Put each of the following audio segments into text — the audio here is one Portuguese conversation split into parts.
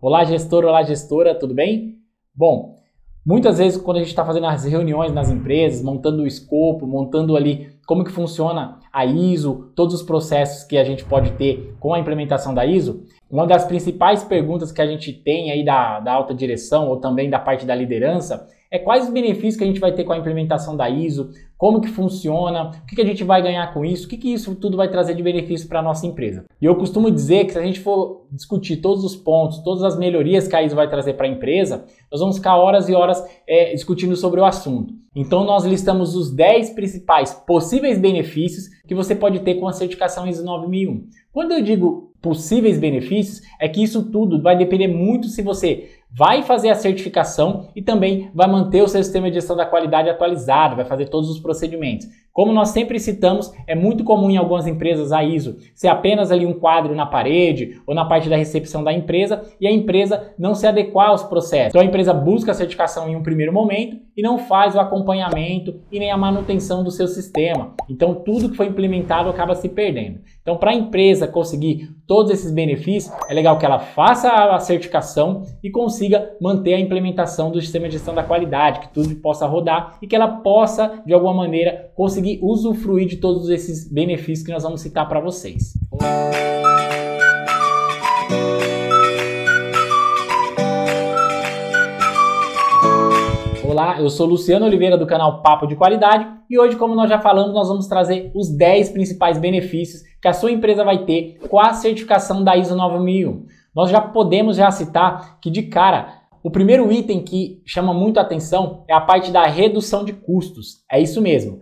Olá, gestor, olá, gestora, tudo bem? Bom, muitas vezes quando a gente está fazendo as reuniões nas empresas, montando o escopo, montando ali como que funciona a ISO, todos os processos que a gente pode ter com a implementação da ISO, uma das principais perguntas que a gente tem aí da, da alta direção ou também da parte da liderança é quais os benefícios que a gente vai ter com a implementação da ISO, como que funciona, o que, que a gente vai ganhar com isso, o que, que isso tudo vai trazer de benefício para a nossa empresa. E eu costumo dizer que se a gente for discutir todos os pontos, todas as melhorias que a ISO vai trazer para a empresa, nós vamos ficar horas e horas é, discutindo sobre o assunto. Então nós listamos os 10 principais possíveis benefícios que você pode ter com a certificação ISO 9001. Quando eu digo possíveis benefícios, é que isso tudo vai depender muito se você vai fazer a certificação e também vai manter o seu sistema de gestão da qualidade atualizado, vai fazer todos os procedimentos. Como nós sempre citamos, é muito comum em algumas empresas a ISO ser apenas ali um quadro na parede ou na parte da recepção da empresa e a empresa não se adequar aos processos. Então a empresa busca a certificação em um primeiro momento e não faz o acompanhamento e nem a manutenção do seu sistema. Então tudo que foi implementado acaba se perdendo. Então para a empresa conseguir todos esses benefícios, é legal que ela faça a certificação e consiga manter a implementação do sistema de gestão da qualidade, que tudo possa rodar e que ela possa de alguma maneira conseguir usufruir de todos esses benefícios que nós vamos citar para vocês. Olá, eu sou Luciano Oliveira do canal Papo de Qualidade e hoje, como nós já falamos, nós vamos trazer os 10 principais benefícios que a sua empresa vai ter com a certificação da ISO 9001. Nós já podemos já citar que de cara o primeiro item que chama muito atenção é a parte da redução de custos. É isso mesmo.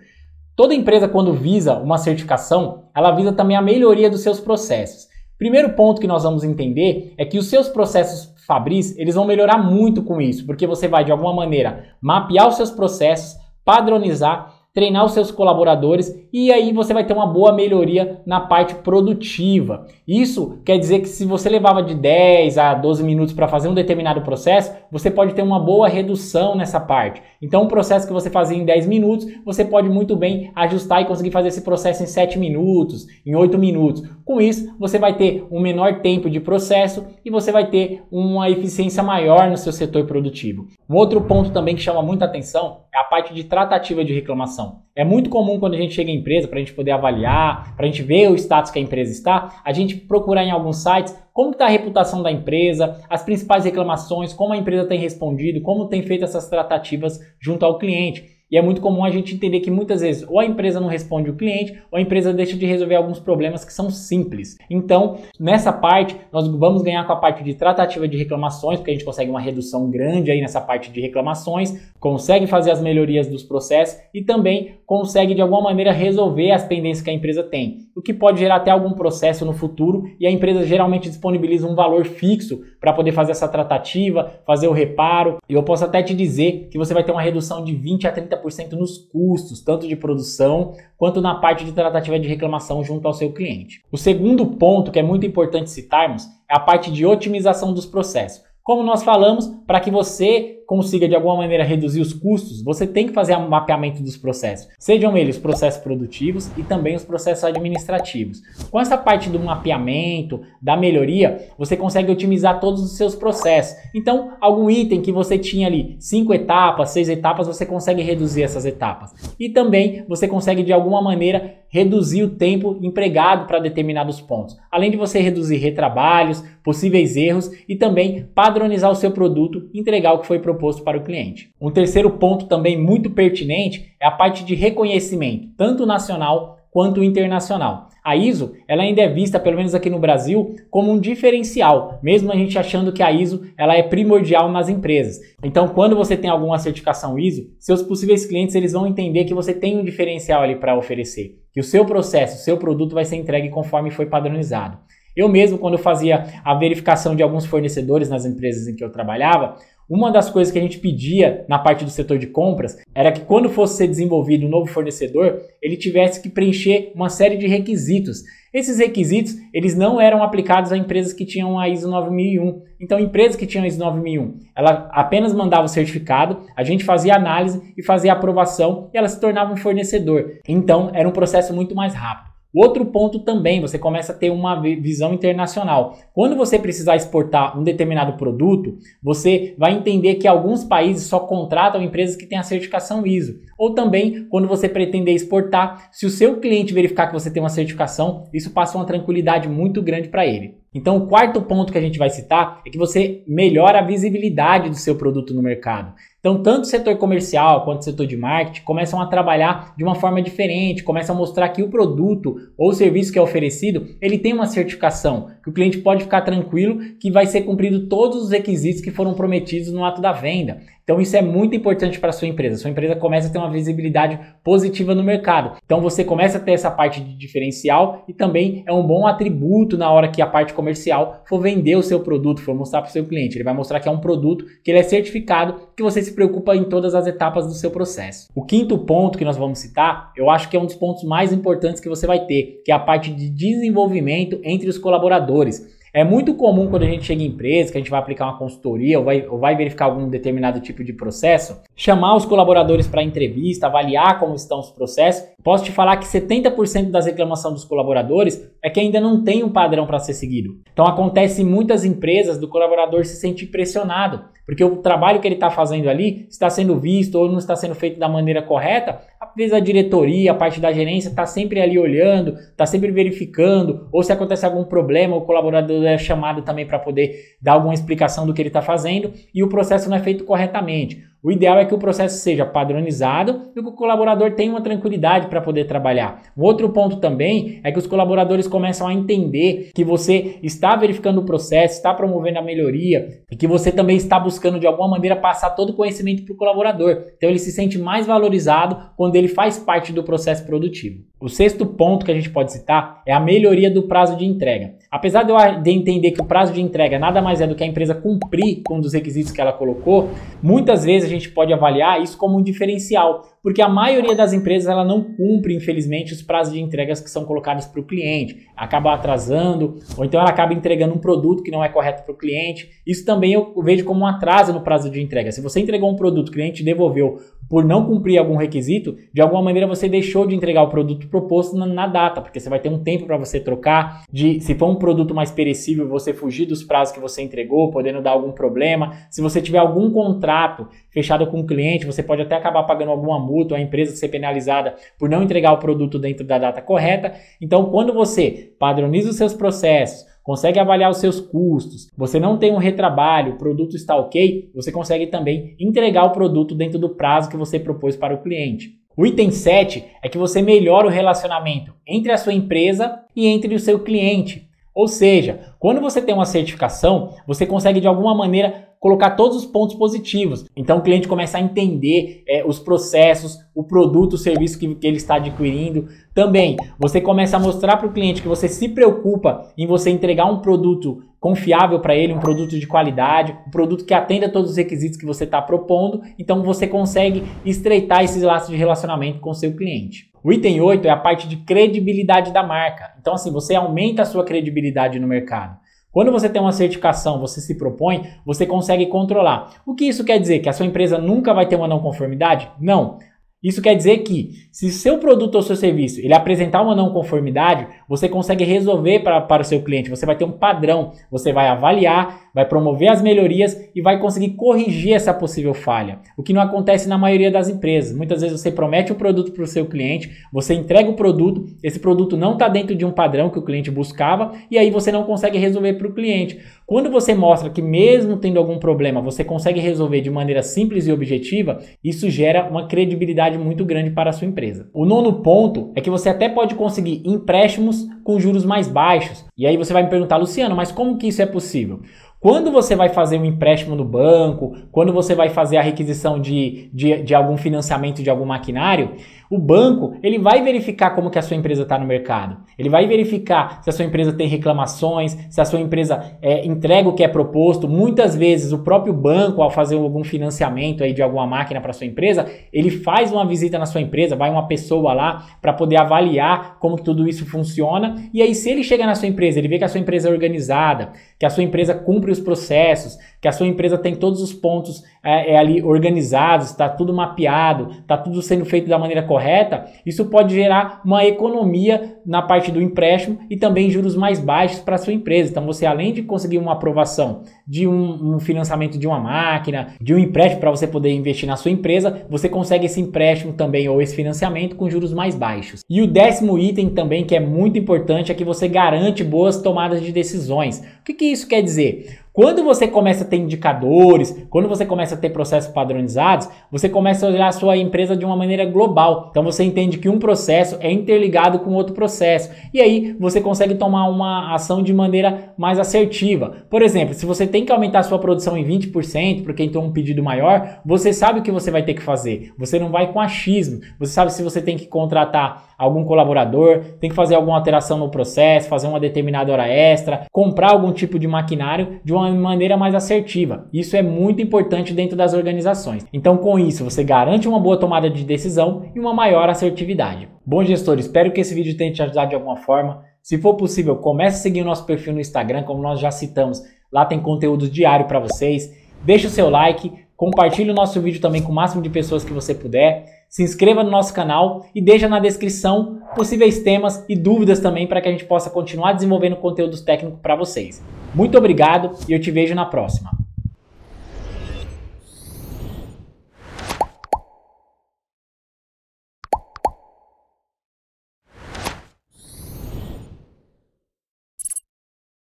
Toda empresa, quando visa uma certificação, ela visa também a melhoria dos seus processos. Primeiro ponto que nós vamos entender é que os seus processos Fabris, eles vão melhorar muito com isso, porque você vai de alguma maneira mapear os seus processos, padronizar treinar os seus colaboradores e aí você vai ter uma boa melhoria na parte produtiva. Isso quer dizer que se você levava de 10 a 12 minutos para fazer um determinado processo, você pode ter uma boa redução nessa parte. Então, um processo que você fazia em 10 minutos, você pode muito bem ajustar e conseguir fazer esse processo em 7 minutos, em 8 minutos. Com isso, você vai ter um menor tempo de processo e você vai ter uma eficiência maior no seu setor produtivo. Um outro ponto também que chama muita atenção é a parte de tratativa de reclamação. É muito comum quando a gente chega em empresa, para a gente poder avaliar, para a gente ver o status que a empresa está, a gente procurar em alguns sites como está a reputação da empresa, as principais reclamações, como a empresa tem respondido, como tem feito essas tratativas junto ao cliente. E é muito comum a gente entender que muitas vezes ou a empresa não responde o cliente ou a empresa deixa de resolver alguns problemas que são simples. Então, nessa parte, nós vamos ganhar com a parte de tratativa de reclamações, porque a gente consegue uma redução grande aí nessa parte de reclamações, consegue fazer as melhorias dos processos e também consegue de alguma maneira resolver as pendências que a empresa tem, o que pode gerar até algum processo no futuro e a empresa geralmente disponibiliza um valor fixo para poder fazer essa tratativa, fazer o reparo. E eu posso até te dizer que você vai ter uma redução de 20 a 30% nos custos, tanto de produção quanto na parte de tratativa de reclamação junto ao seu cliente. O segundo ponto que é muito importante citarmos é a parte de otimização dos processos. Como nós falamos, para que você consiga de alguma maneira reduzir os custos, você tem que fazer um mapeamento dos processos, sejam eles processos produtivos e também os processos administrativos. Com essa parte do mapeamento, da melhoria, você consegue otimizar todos os seus processos. Então, algum item que você tinha ali cinco etapas, seis etapas, você consegue reduzir essas etapas. E também você consegue de alguma maneira reduzir o tempo empregado para determinados pontos. Além de você reduzir retrabalhos, possíveis erros e também padronizar o seu produto, entregar o que foi proposto para o cliente. Um terceiro ponto também muito pertinente é a parte de reconhecimento, tanto nacional quanto internacional. A ISO, ela ainda é vista, pelo menos aqui no Brasil, como um diferencial, mesmo a gente achando que a ISO ela é primordial nas empresas. Então, quando você tem alguma certificação ISO, seus possíveis clientes eles vão entender que você tem um diferencial ali para oferecer, que o seu processo, o seu produto vai ser entregue conforme foi padronizado. Eu mesmo, quando fazia a verificação de alguns fornecedores nas empresas em que eu trabalhava, uma das coisas que a gente pedia na parte do setor de compras era que quando fosse ser desenvolvido um novo fornecedor, ele tivesse que preencher uma série de requisitos. Esses requisitos, eles não eram aplicados a empresas que tinham a ISO 9001. Então, empresas que tinham a ISO 9001, ela apenas mandava o certificado, a gente fazia análise e fazia aprovação e ela se tornava um fornecedor. Então, era um processo muito mais rápido. Outro ponto também, você começa a ter uma visão internacional. Quando você precisar exportar um determinado produto, você vai entender que alguns países só contratam empresas que têm a certificação ISO. Ou também, quando você pretender exportar, se o seu cliente verificar que você tem uma certificação, isso passa uma tranquilidade muito grande para ele. Então, o quarto ponto que a gente vai citar é que você melhora a visibilidade do seu produto no mercado. Então, tanto o setor comercial quanto o setor de marketing começam a trabalhar de uma forma diferente, começam a mostrar que o produto ou serviço que é oferecido, ele tem uma certificação, que o cliente pode ficar tranquilo que vai ser cumprido todos os requisitos que foram prometidos no ato da venda. Então isso é muito importante para a sua empresa. Sua empresa começa a ter uma visibilidade positiva no mercado. Então você começa a ter essa parte de diferencial e também é um bom atributo na hora que a parte comercial for vender o seu produto, for mostrar para o seu cliente. Ele vai mostrar que é um produto que ele é certificado, que você se preocupa em todas as etapas do seu processo. O quinto ponto que nós vamos citar, eu acho que é um dos pontos mais importantes que você vai ter, que é a parte de desenvolvimento entre os colaboradores. É muito comum quando a gente chega em empresa, que a gente vai aplicar uma consultoria ou vai, ou vai verificar algum determinado tipo de processo, chamar os colaboradores para entrevista, avaliar como estão os processos. Posso te falar que 70% das reclamações dos colaboradores é que ainda não tem um padrão para ser seguido. Então acontece em muitas empresas do colaborador se sentir pressionado, porque o trabalho que ele está fazendo ali está sendo visto ou não está sendo feito da maneira correta, às vezes a diretoria, a parte da gerência está sempre ali olhando, está sempre verificando, ou se acontece algum problema, o colaborador é chamado também para poder dar alguma explicação do que ele está fazendo e o processo não é feito corretamente. O ideal é que o processo seja padronizado e que o colaborador tenha uma tranquilidade para poder trabalhar. Um outro ponto também é que os colaboradores começam a entender que você está verificando o processo, está promovendo a melhoria e que você também está buscando de alguma maneira passar todo o conhecimento para o colaborador. Então ele se sente mais valorizado quando ele faz parte do processo produtivo. O sexto ponto que a gente pode citar é a melhoria do prazo de entrega. Apesar de eu entender que o prazo de entrega nada mais é do que a empresa cumprir com um dos requisitos que ela colocou, muitas vezes a gente pode avaliar isso como um diferencial, porque a maioria das empresas ela não cumpre, infelizmente, os prazos de entregas que são colocados para o cliente, acaba atrasando, ou então ela acaba entregando um produto que não é correto para o cliente. Isso também eu vejo como um atraso no prazo de entrega. Se você entregou um produto, o cliente devolveu por não cumprir algum requisito, de alguma maneira você deixou de entregar o produto proposto na, na data, porque você vai ter um tempo para você trocar, de se for um produto mais perecível, você fugir dos prazos que você entregou, podendo dar algum problema. Se você tiver algum contrato fechado com o cliente, você pode até acabar pagando alguma multa, a empresa ser penalizada por não entregar o produto dentro da data correta. Então, quando você padroniza os seus processos, consegue avaliar os seus custos, você não tem um retrabalho, o produto está ok, você consegue também entregar o produto dentro do prazo que você propôs para o cliente. O item 7 é que você melhora o relacionamento entre a sua empresa e entre o seu cliente. Ou seja, quando você tem uma certificação, você consegue de alguma maneira colocar todos os pontos positivos. Então o cliente começa a entender é, os processos, o produto, o serviço que, que ele está adquirindo. Também você começa a mostrar para o cliente que você se preocupa em você entregar um produto confiável para ele, um produto de qualidade, um produto que atenda todos os requisitos que você está propondo. Então você consegue estreitar esses laços de relacionamento com o seu cliente. O item 8 é a parte de credibilidade da marca. Então, assim, você aumenta a sua credibilidade no mercado. Quando você tem uma certificação, você se propõe, você consegue controlar. O que isso quer dizer? Que a sua empresa nunca vai ter uma não conformidade? Não. Isso quer dizer que, se seu produto ou seu serviço ele apresentar uma não conformidade, você consegue resolver para, para o seu cliente. Você vai ter um padrão, você vai avaliar, vai promover as melhorias e vai conseguir corrigir essa possível falha. O que não acontece na maioria das empresas. Muitas vezes você promete o um produto para o seu cliente, você entrega o produto, esse produto não está dentro de um padrão que o cliente buscava e aí você não consegue resolver para o cliente. Quando você mostra que, mesmo tendo algum problema, você consegue resolver de maneira simples e objetiva, isso gera uma credibilidade muito grande para a sua empresa. O nono ponto é que você até pode conseguir empréstimos com juros mais baixos. E aí você vai me perguntar, Luciano, mas como que isso é possível? Quando você vai fazer um empréstimo no banco, quando você vai fazer a requisição de, de, de algum financiamento de algum maquinário, o banco, ele vai verificar como que a sua empresa está no mercado. Ele vai verificar se a sua empresa tem reclamações, se a sua empresa é, entrega o que é proposto. Muitas vezes o próprio banco, ao fazer algum financiamento aí de alguma máquina para sua empresa, ele faz uma visita na sua empresa, vai uma pessoa lá para poder avaliar como que tudo isso funciona. E aí, se ele chega na sua empresa, ele vê que a sua empresa é organizada, que a sua empresa cumpre os processos, que a sua empresa tem todos os pontos é, é ali organizados, está tudo mapeado, está tudo sendo feito da maneira correta, isso pode gerar uma economia na parte do empréstimo e também juros mais baixos para a sua empresa. Então você além de conseguir uma aprovação de um, um financiamento de uma máquina, de um empréstimo para você poder investir na sua empresa, você consegue esse empréstimo também ou esse financiamento com juros mais baixos. E o décimo item também que é muito importante é que você garante boas tomadas de decisões. O que, que isso quer dizer? Quando você começa a ter indicadores, quando você começa a ter processos padronizados, você começa a olhar a sua empresa de uma maneira global. Então você entende que um processo é interligado com outro processo. E aí você consegue tomar uma ação de maneira mais assertiva. Por exemplo, se você tem que aumentar a sua produção em 20% porque entrou um pedido maior, você sabe o que você vai ter que fazer. Você não vai com achismo. Você sabe se você tem que contratar algum colaborador, tem que fazer alguma alteração no processo, fazer uma determinada hora extra, comprar algum tipo de maquinário de uma maneira mais assertiva. Isso é muito importante dentro das organizações. Então, com isso, você garante uma boa tomada de decisão e uma maior assertividade. Bom, gestor, espero que esse vídeo tenha te ajudado de alguma forma. Se for possível, comece a seguir o nosso perfil no Instagram, como nós já citamos. Lá tem conteúdo diário para vocês. Deixe o seu like, compartilhe o nosso vídeo também com o máximo de pessoas que você puder se inscreva no nosso canal e deixa na descrição possíveis temas e dúvidas também para que a gente possa continuar desenvolvendo conteúdos técnicos para vocês. Muito obrigado e eu te vejo na próxima.